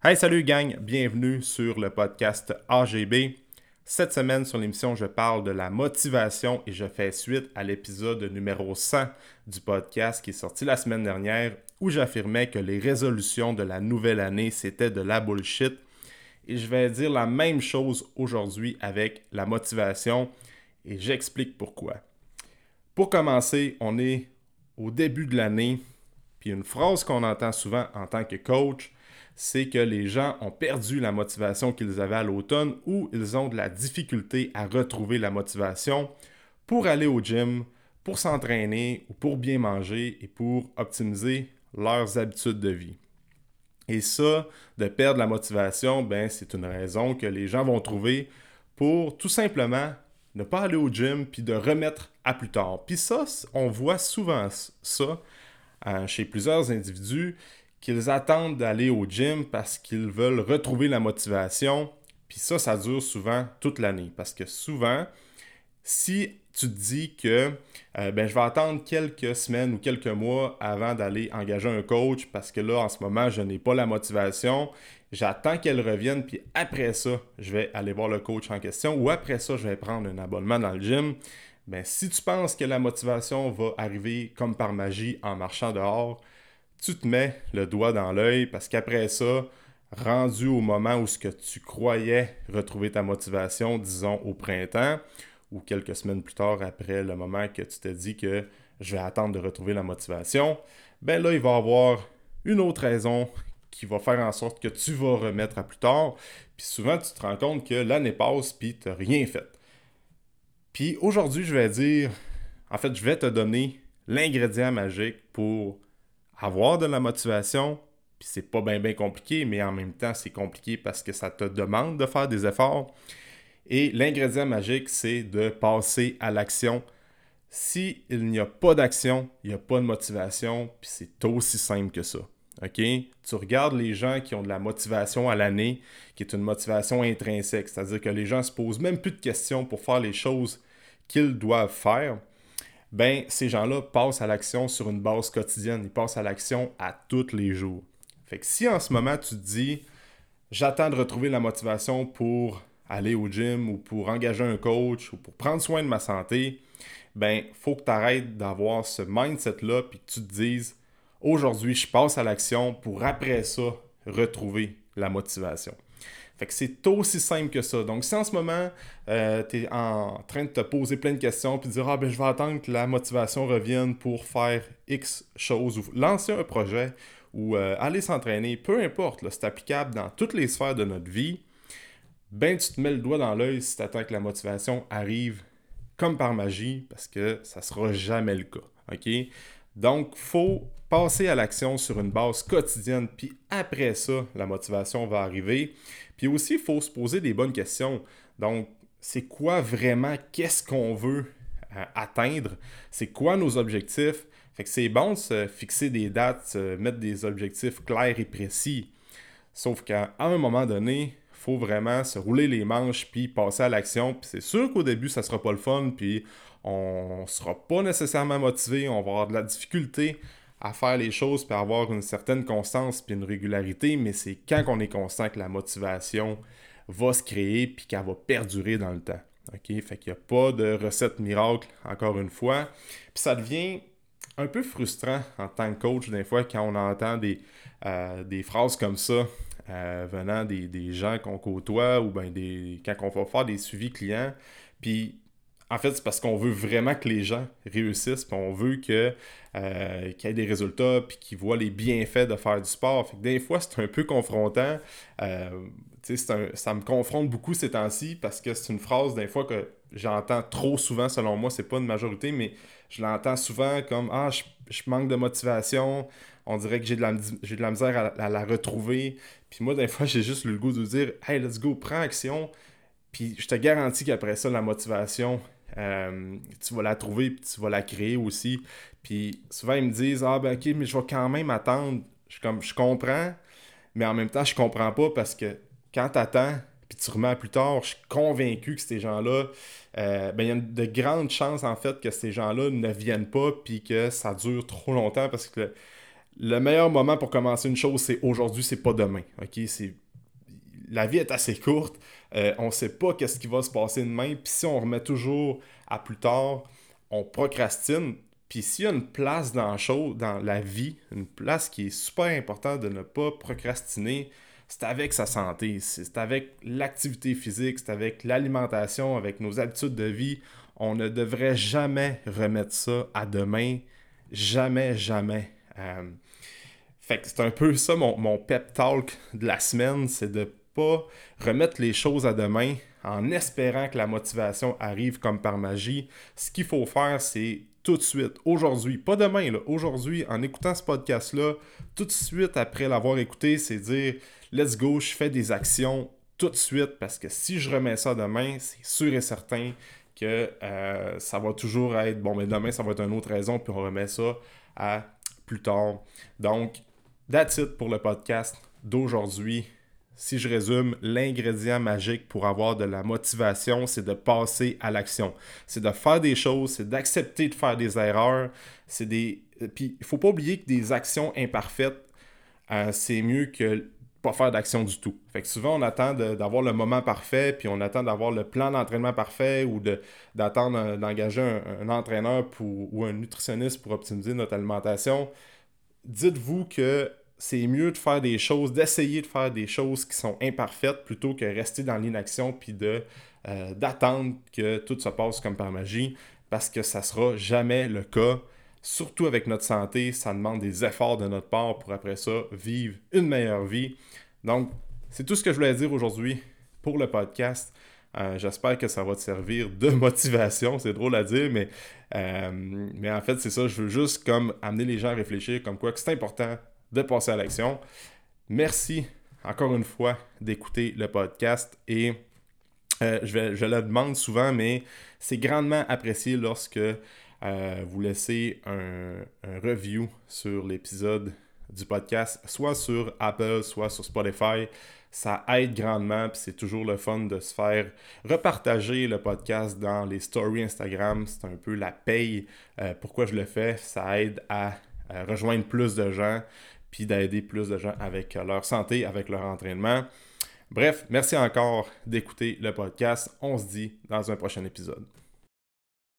Hey, salut gang, bienvenue sur le podcast AGB. Cette semaine sur l'émission, je parle de la motivation et je fais suite à l'épisode numéro 100 du podcast qui est sorti la semaine dernière où j'affirmais que les résolutions de la nouvelle année, c'était de la bullshit. Et je vais dire la même chose aujourd'hui avec la motivation et j'explique pourquoi. Pour commencer, on est au début de l'année, puis une phrase qu'on entend souvent en tant que coach, c'est que les gens ont perdu la motivation qu'ils avaient à l'automne ou ils ont de la difficulté à retrouver la motivation pour aller au gym, pour s'entraîner ou pour bien manger et pour optimiser leurs habitudes de vie. Et ça, de perdre la motivation, ben, c'est une raison que les gens vont trouver pour tout simplement ne pas aller au gym puis de remettre à plus tard. Puis ça, on voit souvent ça euh, chez plusieurs individus qu'ils attendent d'aller au gym parce qu'ils veulent retrouver la motivation. Puis ça, ça dure souvent toute l'année. Parce que souvent, si tu te dis que euh, ben, je vais attendre quelques semaines ou quelques mois avant d'aller engager un coach parce que là, en ce moment, je n'ai pas la motivation. J'attends qu'elle revienne, puis après ça, je vais aller voir le coach en question ou après ça, je vais prendre un abonnement dans le gym. Ben, si tu penses que la motivation va arriver comme par magie en marchant dehors, tu te mets le doigt dans l'œil parce qu'après ça, rendu au moment où ce que tu croyais retrouver ta motivation, disons au printemps, ou quelques semaines plus tard après le moment que tu t'es dit que je vais attendre de retrouver la motivation, ben là, il va y avoir une autre raison qui va faire en sorte que tu vas remettre à plus tard. Puis souvent, tu te rends compte que l'année passe, puis tu n'as rien fait. Puis aujourd'hui, je vais dire, en fait, je vais te donner l'ingrédient magique pour avoir de la motivation, puis c'est pas bien compliqué, mais en même temps, c'est compliqué parce que ça te demande de faire des efforts. Et l'ingrédient magique, c'est de passer à l'action. S'il n'y a pas d'action, il n'y a pas de motivation, puis c'est aussi simple que ça. OK? Tu regardes les gens qui ont de la motivation à l'année, qui est une motivation intrinsèque, c'est-à-dire que les gens se posent même plus de questions pour faire les choses qu'ils doivent faire ben ces gens-là passent à l'action sur une base quotidienne. Ils passent à l'action à tous les jours. Fait que si en ce moment tu te dis j'attends de retrouver la motivation pour aller au gym ou pour engager un coach ou pour prendre soin de ma santé, ben faut que tu arrêtes d'avoir ce mindset-là puis que tu te dises aujourd'hui je passe à l'action pour après ça retrouver la motivation. Fait que c'est aussi simple que ça. Donc, si en ce moment, euh, tu es en train de te poser plein de questions puis de dire Ah, ben, je vais attendre que la motivation revienne pour faire X choses ou lancer un projet ou euh, aller s'entraîner, peu importe, c'est applicable dans toutes les sphères de notre vie, ben, tu te mets le doigt dans l'œil si tu attends que la motivation arrive comme par magie parce que ça sera jamais le cas. OK? Donc, faut passer à l'action sur une base quotidienne, puis après ça, la motivation va arriver. Puis aussi, il faut se poser des bonnes questions. Donc, c'est quoi vraiment, qu'est-ce qu'on veut euh, atteindre? C'est quoi nos objectifs? Fait que c'est bon de se fixer des dates, mettre des objectifs clairs et précis. Sauf qu'à un moment donné, faut vraiment se rouler les manches puis passer à l'action. Puis c'est sûr qu'au début, ça sera pas le fun, puis on sera pas nécessairement motivé, on va avoir de la difficulté à faire les choses puis avoir une certaine constance puis une régularité, mais c'est quand on est constant que la motivation va se créer puis qu'elle va perdurer dans le temps. OK? Fait qu'il n'y a pas de recette miracle, encore une fois. Puis ça devient un peu frustrant en tant que coach, des fois, quand on entend des, euh, des phrases comme ça euh, venant des, des gens qu'on côtoie ou ben des, quand on va faire des suivis clients. Puis en fait, c'est parce qu'on veut vraiment que les gens réussissent, puis on veut que, euh, qu'il y ait des résultats, puis qu'ils voient les bienfaits de faire du sport. Des fois, c'est un peu confrontant. Euh, ça me confronte beaucoup ces temps-ci parce que c'est une phrase, des fois, que j'entends trop souvent, selon moi. C'est pas une majorité, mais je l'entends souvent comme Ah, je, manque de motivation. On dirait que j'ai de la, j'ai de la misère à, la retrouver. Puis moi, des fois, j'ai juste le goût de dire Hey, let's go, prends action. Puis je te garantis qu'après ça, la motivation, euh, tu vas la trouver puis tu vas la créer aussi. Puis souvent, ils me disent Ah, ben ok, mais je vais quand même attendre. Je, comme, je comprends, mais en même temps, je comprends pas parce que quand tu attends puis tu remets plus tard, je suis convaincu que ces gens-là, euh, ben, il y a de grandes chances en fait que ces gens-là ne viennent pas puis que ça dure trop longtemps parce que le meilleur moment pour commencer une chose, c'est aujourd'hui, c'est pas demain. OK? C'est... La vie est assez courte. Euh, on sait pas qu'est-ce qui va se passer demain. Puis si on remet toujours à plus tard, on procrastine. Puis s'il y a une place dans, chose, dans la vie, une place qui est super importante de ne pas procrastiner, c'est avec sa santé, c'est avec l'activité physique, c'est avec l'alimentation, avec nos habitudes de vie. On ne devrait jamais remettre ça à demain. Jamais, jamais. Euh, fait que c'est un peu ça mon, mon, pep talk de la semaine, c'est de remettre les choses à demain en espérant que la motivation arrive comme par magie. Ce qu'il faut faire, c'est tout de suite, aujourd'hui, pas demain, aujourd'hui, en écoutant ce podcast-là, tout de suite après l'avoir écouté, c'est dire let's go, je fais des actions tout de suite parce que si je remets ça demain, c'est sûr et certain que euh, ça va toujours être bon, mais demain ça va être une autre raison, puis on remet ça à plus tard. Donc, that's it pour le podcast d'aujourd'hui si je résume, l'ingrédient magique pour avoir de la motivation, c'est de passer à l'action. C'est de faire des choses, c'est d'accepter de faire des erreurs. C'est des. Puis il faut pas oublier que des actions imparfaites, euh, c'est mieux que pas faire d'action du tout. Fait que souvent, on attend d'avoir le moment parfait, puis on attend d'avoir le plan d'entraînement parfait ou d'attendre d'engager un, entraîneur ou un nutritionniste pour optimiser notre alimentation. Dites-vous que c'est mieux de faire des choses, d'essayer de faire des choses qui sont imparfaites plutôt que rester dans l'inaction puis de euh, d'attendre que tout se passe comme par magie parce que ça sera jamais le cas. Surtout avec notre santé, ça demande des efforts de notre part pour après ça vivre une meilleure vie. Donc, c'est tout ce que je voulais dire aujourd'hui pour le podcast. Euh, j'espère que ça va te servir de motivation. C'est drôle à dire, mais, euh, mais en fait, c'est ça. Je veux juste comme amener les gens à réfléchir comme quoi que c'est important de passer à l'action. Merci encore une fois d'écouter le podcast et euh, je, je, le demande souvent, mais c'est grandement apprécié lorsque euh, vous laissez un, review sur l'épisode du podcast, soit sur Apple, soit sur Spotify. Ça aide grandement, puis c'est toujours le fun de se faire repartager le podcast dans les stories Instagram. C'est un peu la paye. Euh, pourquoi je le fais? Ça aide à rejoindre plus de gens puis d'aider plus de gens avec leur santé, avec leur entraînement. Bref, merci encore d'écouter le podcast. On se dit dans un prochain épisode.